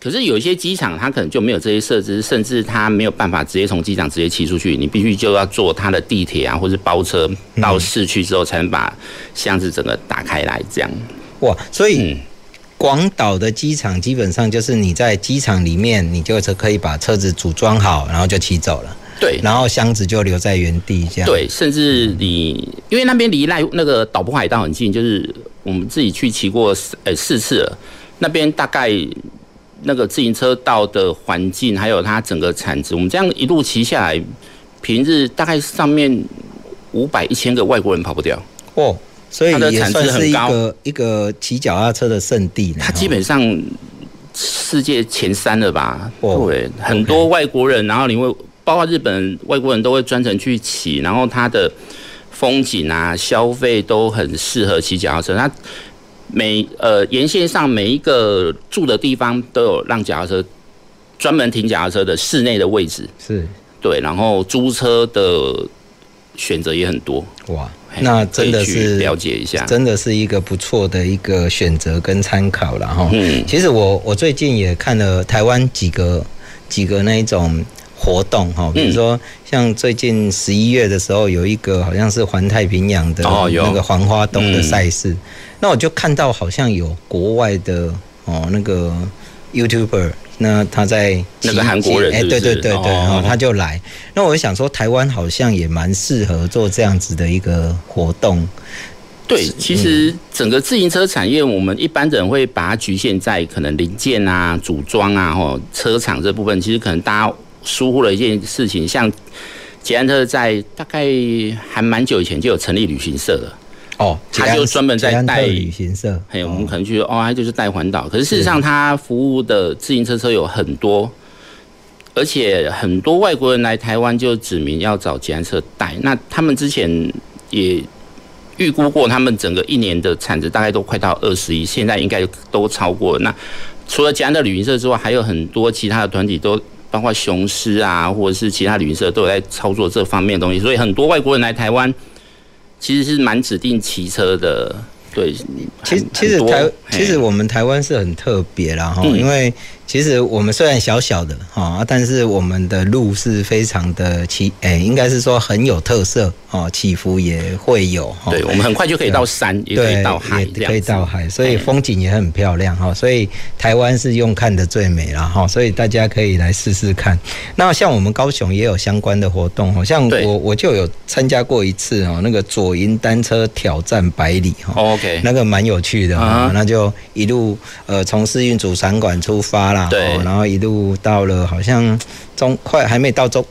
可是有一些机场，它可能就没有这些设置，甚至它没有办法直接从机场直接骑出去，你必须就要坐它的地铁啊，或是包车到市区之后，才能把箱子整个打开来，这样。哇，所以广岛的机场基本上就是你在机场里面，你就是可以把车子组装好，然后就骑走了。对，然后箱子就留在原地这样。对，甚至你因为那边离赖那个岛波海道很近，就是我们自己去骑过呃四次了，那边大概。那个自行车道的环境，还有它整个产值，我们这样一路骑下来，平日大概上面五百一千个外国人跑不掉哦，所以它的产值很高，一个骑脚踏车的圣地。它基本上世界前三了吧？哦，对，很多外国人，然后你会包括日本外国人都会专程去骑，然后它的风景啊、消费都很适合骑脚踏车。它每呃沿线上每一个住的地方都有让脚踏车专门停脚踏车的室内的位置，是对，然后租车的选择也很多。哇，那真的是了解一下，真的是一个不错的一个选择跟参考了哈。嗯，其实我我最近也看了台湾几个几个那一种活动哈，比如说像最近十一月的时候有一个好像是环太平洋的那个环花东的赛事。哦那我就看到好像有国外的哦，那个 YouTuber，那他在那个韩国人，哎，对对对对，然后他就来。那我就想说，台湾好像也蛮适合做这样子的一个活动。对，其实整个自行车产业，我们一般人会把它局限在可能零件啊、组装啊、或车厂这部分。其实可能大家疏忽了一件事情，像捷安特在大概还蛮久以前就有成立旅行社了。哦，他就专门在带旅行社，还有我们可能去哦，他就是带环岛。可是事实上，他服务的自行车车有很多，而且很多外国人来台湾就指明要找捷安特带。那他们之前也预估过，他们整个一年的产值大概都快到二十亿，现在应该都超过了。那除了捷安特旅行社之外，还有很多其他的团体都，包括雄狮啊，或者是其他旅行社都有在操作这方面的东西。所以很多外国人来台湾。其实是蛮指定骑车的，对。其实其实台其实我们台湾是很特别啦哈，因为。其实我们虽然小小的哈，但是我们的路是非常的起，哎，应该是说很有特色哦，起伏也会有。对，我们很快就可以到山，也可以到海，也可以到海，所以风景也很漂亮哈。所以台湾是用看的最美了哈，所以大家可以来试试看。那像我们高雄也有相关的活动，好像我我就有参加过一次哦，那个左营单车挑战百里哈，OK，那个蛮有趣的啊，那就一路呃从世运主场馆出发啦。对，然后一路到了，好像中快还没到中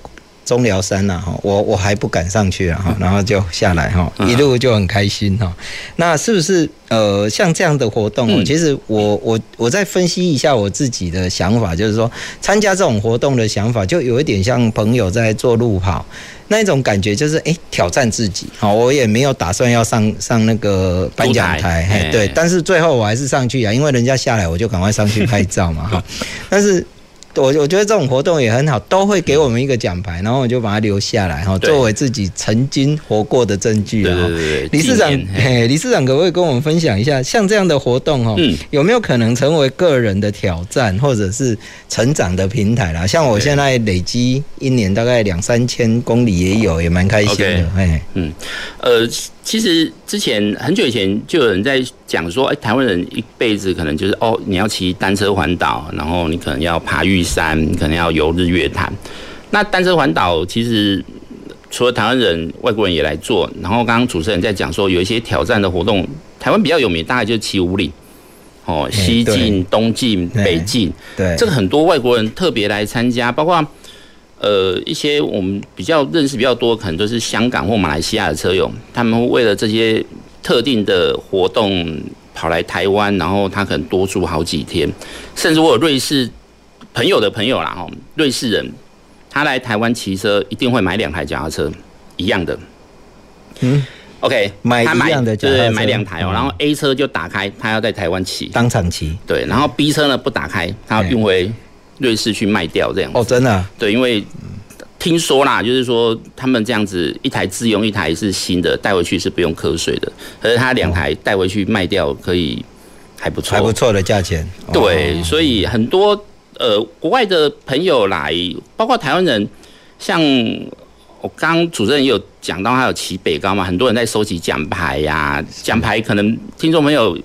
中寮山呢，哈，我我还不敢上去啊，哈，然后就下来哈，一路就很开心哈。那是不是呃像这样的活动？其实我我我再分析一下我自己的想法，就是说参加这种活动的想法，就有一点像朋友在做路跑那一种感觉，就是哎挑战自己。好，我也没有打算要上上那个颁奖台，嘿，对，但是最后我还是上去啊，因为人家下来，我就赶快上去拍照嘛，哈，但是。我我觉得这种活动也很好，都会给我们一个奖牌，然后我就把它留下来哈，作为自己曾经活过的证据啊。对对对，理事长，嘿，理事长可不可以跟我们分享一下，像这样的活动哈，有没有可能成为个人的挑战或者是成长的平台啦？像我现在累积一年大概两三千公里也有，也蛮开心的。哎，嗯，呃。其实之前很久以前就有人在讲说，哎，台湾人一辈子可能就是哦，你要骑单车环岛，然后你可能要爬玉山，你可能要游日月潭。那单车环岛其实除了台湾人，外国人也来做。然后刚刚主持人在讲说，有一些挑战的活动，台湾比较有名，大概就是骑五岭，哦，西进、东进、北进，对，这个很多外国人特别来参加，包括。呃，一些我们比较认识比较多，可能都是香港或马来西亚的车友，他们为了这些特定的活动跑来台湾，然后他可能多住好几天，甚至我有瑞士朋友的朋友啦，哈，瑞士人，他来台湾骑车一定会买两台脚踏车，一样的，嗯，OK，买一样的脚踏车？对，买两台哦、嗯然后 A 车就打开，他要在台湾骑，当场骑。对，然后 B 车呢不打开，他要运回瑞士去卖掉这样子。哦，真的啊、对，因为听说啦，就是说他们这样子一台自用，一台是新的，带回去是不用课税的，可是他两台带回去卖掉可以还不错，还不错的价钱。对，哦所以很多呃国外的朋友来，包括台湾人，像我刚刚主持人也有讲到，他有骑北高嘛，很多人在收集奖牌呀、奖牌可能听众朋友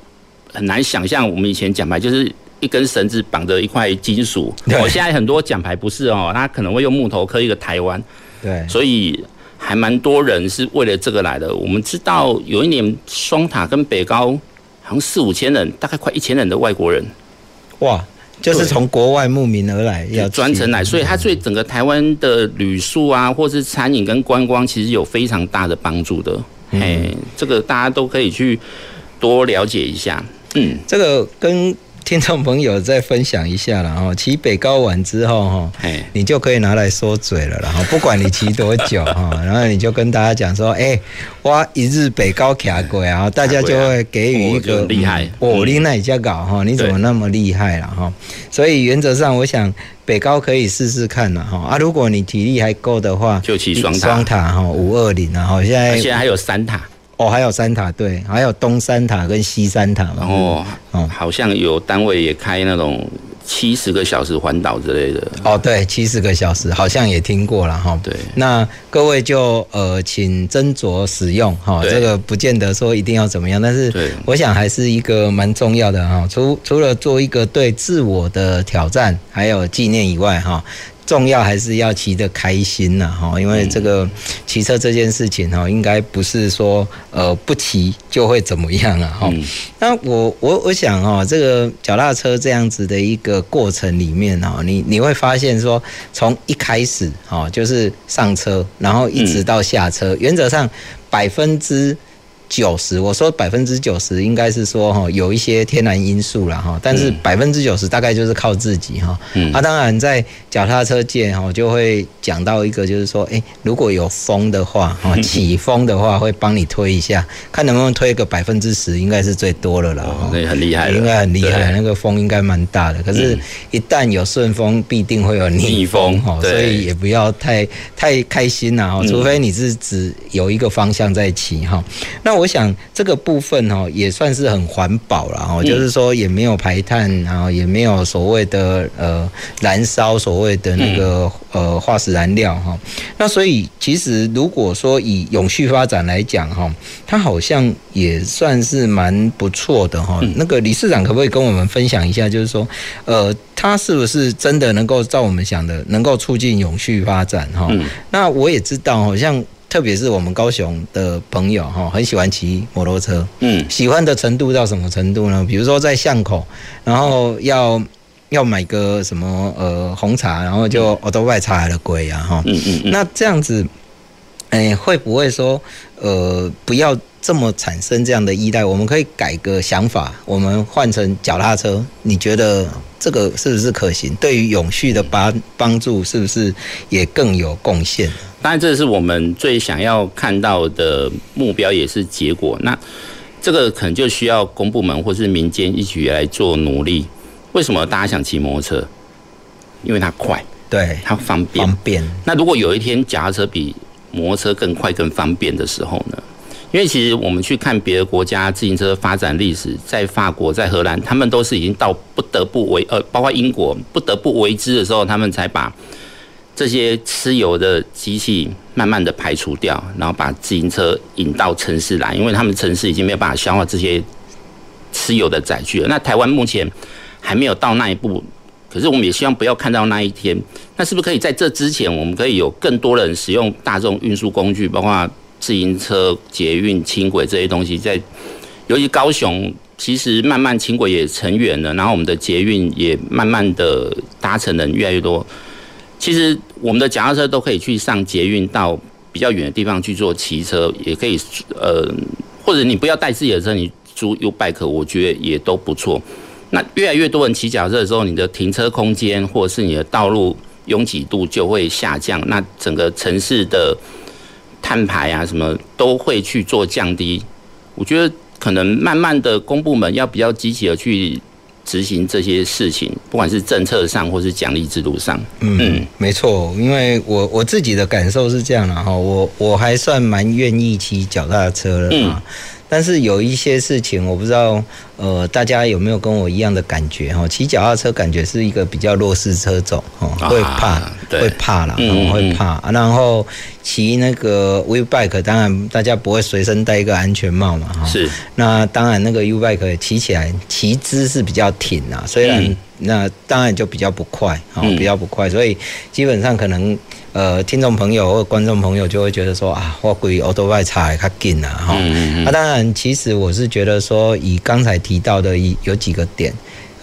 很难想象，我们以前奖牌就是一根绳子绑着一块金属，对我现在很多奖牌不是哦，他可能会用木头刻一个台湾，对，所以还蛮多人是为了这个来的。我们知道有一年双塔跟北高好像四五千人，大概快一千人的外国人。哇，就是从国外慕名而来，要专程来，所以它对整个台湾的旅宿啊，或是餐饮跟观光，其实有非常大的帮助的。哎、嗯这个大家都可以去多了解一下。嗯，这个跟听众朋友再分享一下了哈。骑北高完之后哈，你就可以拿来说嘴了啦。然后不管你骑多久哈，然后你就跟大家讲说，哎，我一日北高骑过啊，大家就会给予一个厉害哦，你那家搞哈，你怎么那么厉害了哈？所以原则上，我想北高可以试试看了哈。啊，如果你体力还够的话，就骑双塔双塔哈五二零啊，哈，现在现在还有三塔。哦，还有三塔，对，还有东三塔跟西三塔嘛。然后，哦，好像有单位也开那种七十个小时环岛之类的。哦，对，七十个小时，好像也听过了哈。对，那各位就呃，请斟酌使用哈。这个不见得说一定要怎么样，但是我想还是一个蛮重要的哈。除除了做一个对自我的挑战，还有纪念以外哈。重要还是要骑得开心呐，哈，因为这个骑车这件事情哈，应该不是说呃不骑就会怎么样啊，哈。那我我我想哈，这个脚踏车这样子的一个过程里面哈，你你会发现说，从一开始哈就是上车，然后一直到下车，原则上百分之。九十，我说百分之九十应该是说哈，有一些天然因素了哈，但是百分之九十大概就是靠自己哈。嗯。啊，当然在脚踏车界哈，就会讲到一个就是说，哎，如果有风的话哈，起风的话会帮你推一下，看能不能推个百分之十，应该是最多了啦。哦，那很厉害，应该很厉害，那个风应该蛮大的。可是，一旦有顺风，必定会有逆风哈，所以也不要太太开心了哈，除非你是只有一个方向在骑哈。那我想这个部分哈也算是很环保了哈，就是说也没有排碳，然后也没有所谓的呃燃烧所谓的那个呃化石燃料哈。那所以其实如果说以永续发展来讲哈，它好像也算是蛮不错的哈。那个理事长可不可以跟我们分享一下，就是说呃它是不是真的能够照我们想的能够促进永续发展哈？那我也知道好像。特别是我们高雄的朋友哈，很喜欢骑摩托车，嗯，喜欢的程度到什么程度呢？比如说在巷口，然后要要买个什么呃红茶，然后就我都外茶了鬼啊哈，嗯嗯，那这样子，哎，会不会说呃不要这么产生这样的依赖？我们可以改个想法，我们换成脚踏车，你觉得这个是不是可行？对于永续的帮帮助，是不是也更有贡献？当然，这是我们最想要看到的目标，也是结果。那这个可能就需要公部门或是民间一起来做努力。为什么大家想骑摩托车？因为它快，对，它方便。方便。那如果有一天脚踏车比摩托车更快、更方便的时候呢？因为其实我们去看别的国家自行车发展历史，在法国、在荷兰，他们都是已经到不得不为呃，包括英国不得不为之的时候，他们才把。这些吃油的机器慢慢的排除掉，然后把自行车引到城市来，因为他们城市已经没有办法消化这些吃油的载具了。那台湾目前还没有到那一步，可是我们也希望不要看到那一天。那是不是可以在这之前，我们可以有更多人使用大众运输工具，包括自行车、捷运、轻轨这些东西？在尤其高雄，其实慢慢轻轨也成远了，然后我们的捷运也慢慢的搭乘人越来越多。其实我们的脚踏车都可以去上捷运到比较远的地方去做骑车，也可以呃，或者你不要带自己的车，你租 U-Bike，我觉得也都不错。那越来越多人骑脚踏车的时候，你的停车空间或者是你的道路拥挤度就会下降，那整个城市的碳排啊什么都会去做降低。我觉得可能慢慢的公部门要比较积极的去。执行这些事情，不管是政策上或是奖励制度上，嗯，嗯没错，因为我我自己的感受是这样的哈，我我还算蛮愿意骑脚踏车的啊。嗯但是有一些事情，我不知道，呃，大家有没有跟我一样的感觉哈？骑脚踏车感觉是一个比较弱势车种，哦，会怕，啊、会怕啦，嗯，会怕。然后骑那个 U bike，当然大家不会随身带一个安全帽嘛，哈。是。那当然，那个 U bike 骑起来骑姿是比较挺啊，虽然、嗯、那当然就比较不快，哦，比较不快，所以基本上可能。呃，听众朋友或观众朋友就会觉得说啊，我归欧多外差还较紧啊，哈。那当然，其实我是觉得说，以刚才提到的有几个点，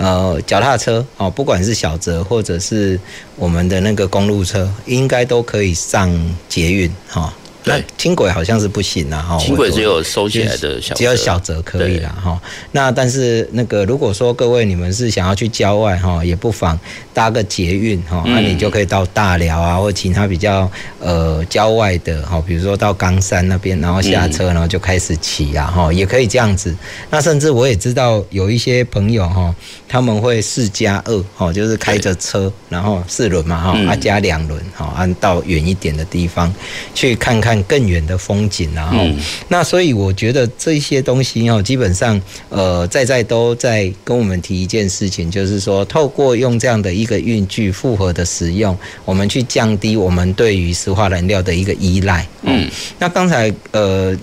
呃，脚踏车哦，不管是小折或者是我们的那个公路车，应该都可以上捷运哈。那轻轨好像是不行啦，哈。轻轨只有收起来的小，只有小折可以啦，哈。那但是那个如果说各位你们是想要去郊外哈，也不妨搭个捷运哈，那你就可以到大寮啊，或其他比较呃郊外的哈，比如说到冈山那边，然后下车，然后就开始骑啊，哈，也可以这样子。那甚至我也知道有一些朋友哈，他们会四加二哈，就是开着车，然后四轮嘛哈，啊加两轮哈，按到远一点的地方去看看。更远的风景，然后，那所以我觉得这些东西哦，基本上呃，在在都在跟我们提一件事情，就是说，透过用这样的一个运具复合的使用，我们去降低我们对于石化燃料的一个依赖。嗯，那刚才呃，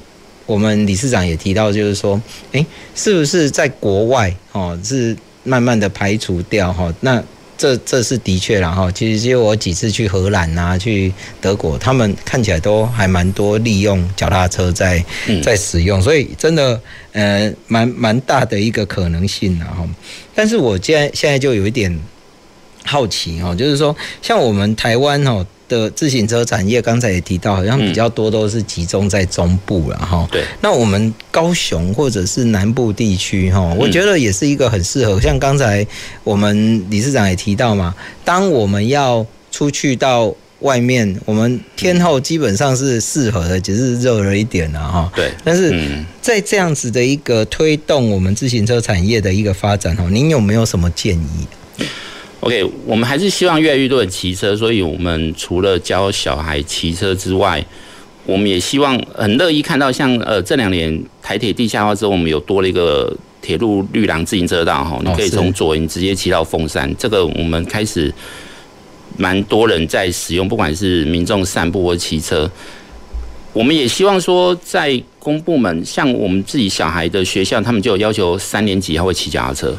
我们理事长也提到，就是说，诶，是不是在国外哦，是慢慢的排除掉哈？那这这是的确然后，其实就我几次去荷兰啊，去德国，他们看起来都还蛮多利用脚踏车在在使用，所以真的呃蛮蛮大的一个可能性然后。但是我现在现在就有一点好奇哦，就是说像我们台湾哦。的自行车产业，刚才也提到，好像比较多都是集中在中部了哈。对。那我们高雄或者是南部地区哈，我觉得也是一个很适合。像刚才我们理事长也提到嘛，当我们要出去到外面，我们天后基本上是适合的，只是热了一点了哈。对。但是在这样子的一个推动我们自行车产业的一个发展哈，您有没有什么建议？OK，我们还是希望越来越多人骑车，所以我们除了教小孩骑车之外，我们也希望很乐意看到像呃这两年台铁地下化之后，我们有多了一个铁路绿廊自行车道哈，你可以从左营直接骑到凤山，这个我们开始蛮多人在使用，不管是民众散步或骑车，我们也希望说在公部门，像我们自己小孩的学校，他们就有要求三年级要会骑脚踏车。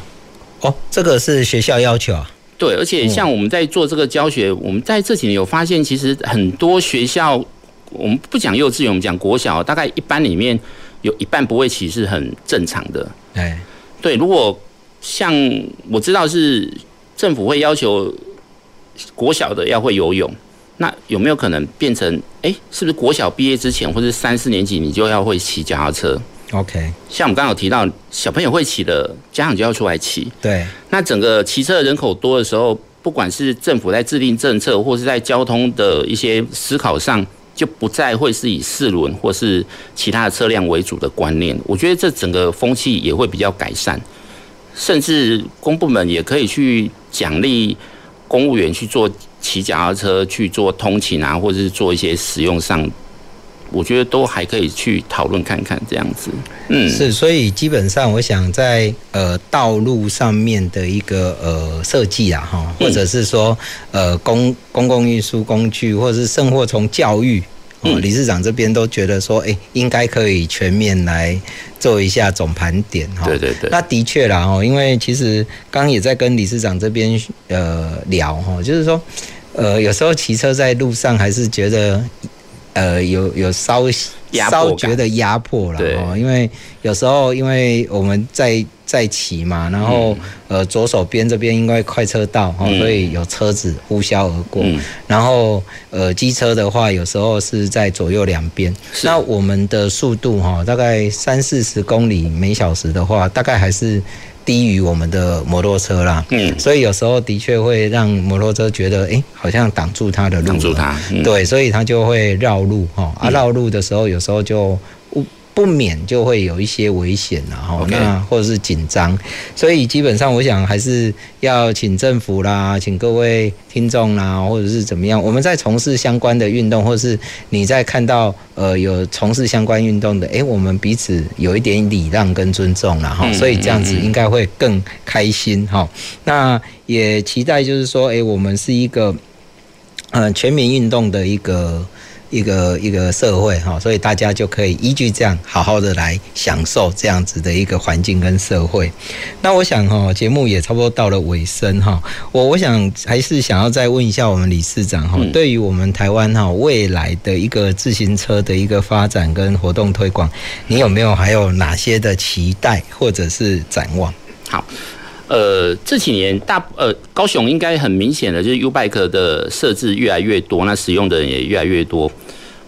哦，这个是学校要求啊。对，而且像我们在做这个教学，我们在这几年有发现，其实很多学校，我们不讲幼稚园，我们讲国小，大概一班里面有一半不会骑是很正常的。哎，对，如果像我知道是政府会要求国小的要会游泳，那有没有可能变成，哎，是不是国小毕业之前或者三四年级你就要会骑脚踏车？OK，像我们刚刚有提到，小朋友会骑的，家长就要出来骑。对，那整个骑车的人口多的时候，不管是政府在制定政策，或是在交通的一些思考上，就不再会是以四轮或是其他的车辆为主的观念。我觉得这整个风气也会比较改善，甚至公部门也可以去奖励公务员去做骑脚踏车去做通勤啊，或者是做一些使用上。我觉得都还可以去讨论看看这样子，嗯，是，所以基本上我想在呃道路上面的一个呃设计啊，哈，或者是说呃公公共运输工具，或者是甚或从教育，哦，理事长这边都觉得说，哎，应该可以全面来做一下总盘点，哈，对对对，那的确啦，哦，因为其实刚刚也在跟理事长这边呃聊，哈，就是说，呃，有时候骑车在路上还是觉得。呃，有有稍稍觉得压迫了哦，因为有时候因为我们在在骑嘛，然后、嗯、呃左手边这边因为快车道哦，所以有车子呼啸而过，嗯、然后呃机车的话有时候是在左右两边，那我们的速度哈大概三四十公里每小时的话，大概还是低于我们的摩托车啦。嗯，所以有时候的确会让摩托车觉得，哎、欸，好像挡住它的路。挡住它。嗯、对，所以它就会绕路哈。啊，绕路的时候，有时候就。不免就会有一些危险然后那或者是紧张，所以基本上我想还是要请政府啦，请各位听众啦，或者是怎么样，我们在从事相关的运动，或者是你在看到呃有从事相关运动的，诶，我们彼此有一点礼让跟尊重啦哈，所以这样子应该会更开心哈。那也期待就是说，诶，我们是一个呃全民运动的一个。一个一个社会哈，所以大家就可以依据这样好好的来享受这样子的一个环境跟社会。那我想哈，节目也差不多到了尾声哈，我我想还是想要再问一下我们理事长哈，对于我们台湾哈未来的一个自行车的一个发展跟活动推广，你有没有还有哪些的期待或者是展望？好。呃，这几年大呃高雄应该很明显的就是 U-Bike 的设置越来越多，那使用的人也越来越多。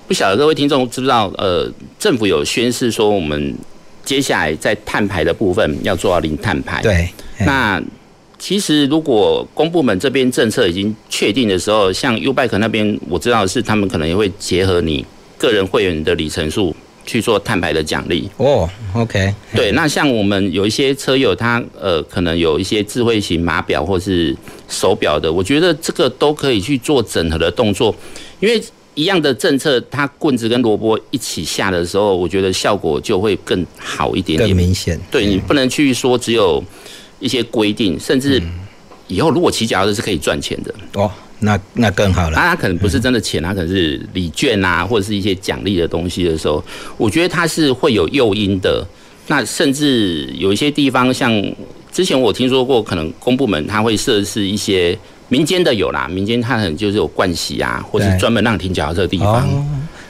不晓得各位听众知不知道？呃，政府有宣示说，我们接下来在碳排的部分要做到零碳排。对。那其实如果公部门这边政策已经确定的时候，像 U-Bike 那边我知道是他们可能也会结合你个人会员的里程数。去做碳排的奖励哦，OK，对，那像我们有一些车友，他呃可能有一些智慧型码表或是手表的，我觉得这个都可以去做整合的动作，因为一样的政策，它棍子跟萝卜一起下的时候，我觉得效果就会更好一点点，更明显。对，你不能去说只有一些规定，甚至以后如果骑脚踏车是可以赚钱的哦。那那更好了。那他可能不是真的钱，他可能是礼券啊，或者是一些奖励的东西的时候，我觉得他是会有诱因的。那甚至有一些地方，像之前我听说过，可能公部门他会设置一些民间的有啦，民间他可能就是有盥洗啊，或是专门让停脚踏车的地方。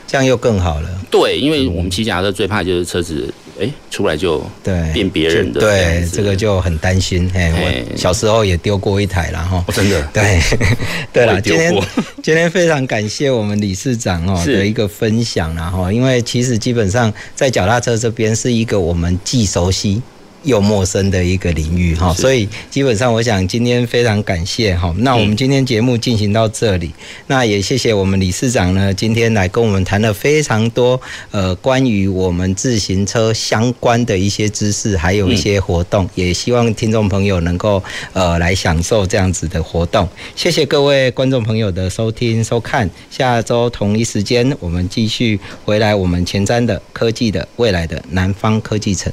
这样又更好了。对，因为我们骑脚踏车最怕就是车子，哎，出来就对变别人的。对，这个就很担心。哎，我小时候也丢过一台了哈。真的。对，对了，今天今天非常感谢我们理事长哦的一个分享然后，因为其实基本上在脚踏车这边是一个我们既熟悉。又陌生的一个领域哈，所以基本上我想今天非常感谢哈。那我们今天节目进行到这里，那也谢谢我们理事长呢，今天来跟我们谈了非常多呃关于我们自行车相关的一些知识，还有一些活动，也希望听众朋友能够呃来享受这样子的活动。谢谢各位观众朋友的收听收看，下周同一时间我们继续回来我们前瞻的科技的未来的南方科技城。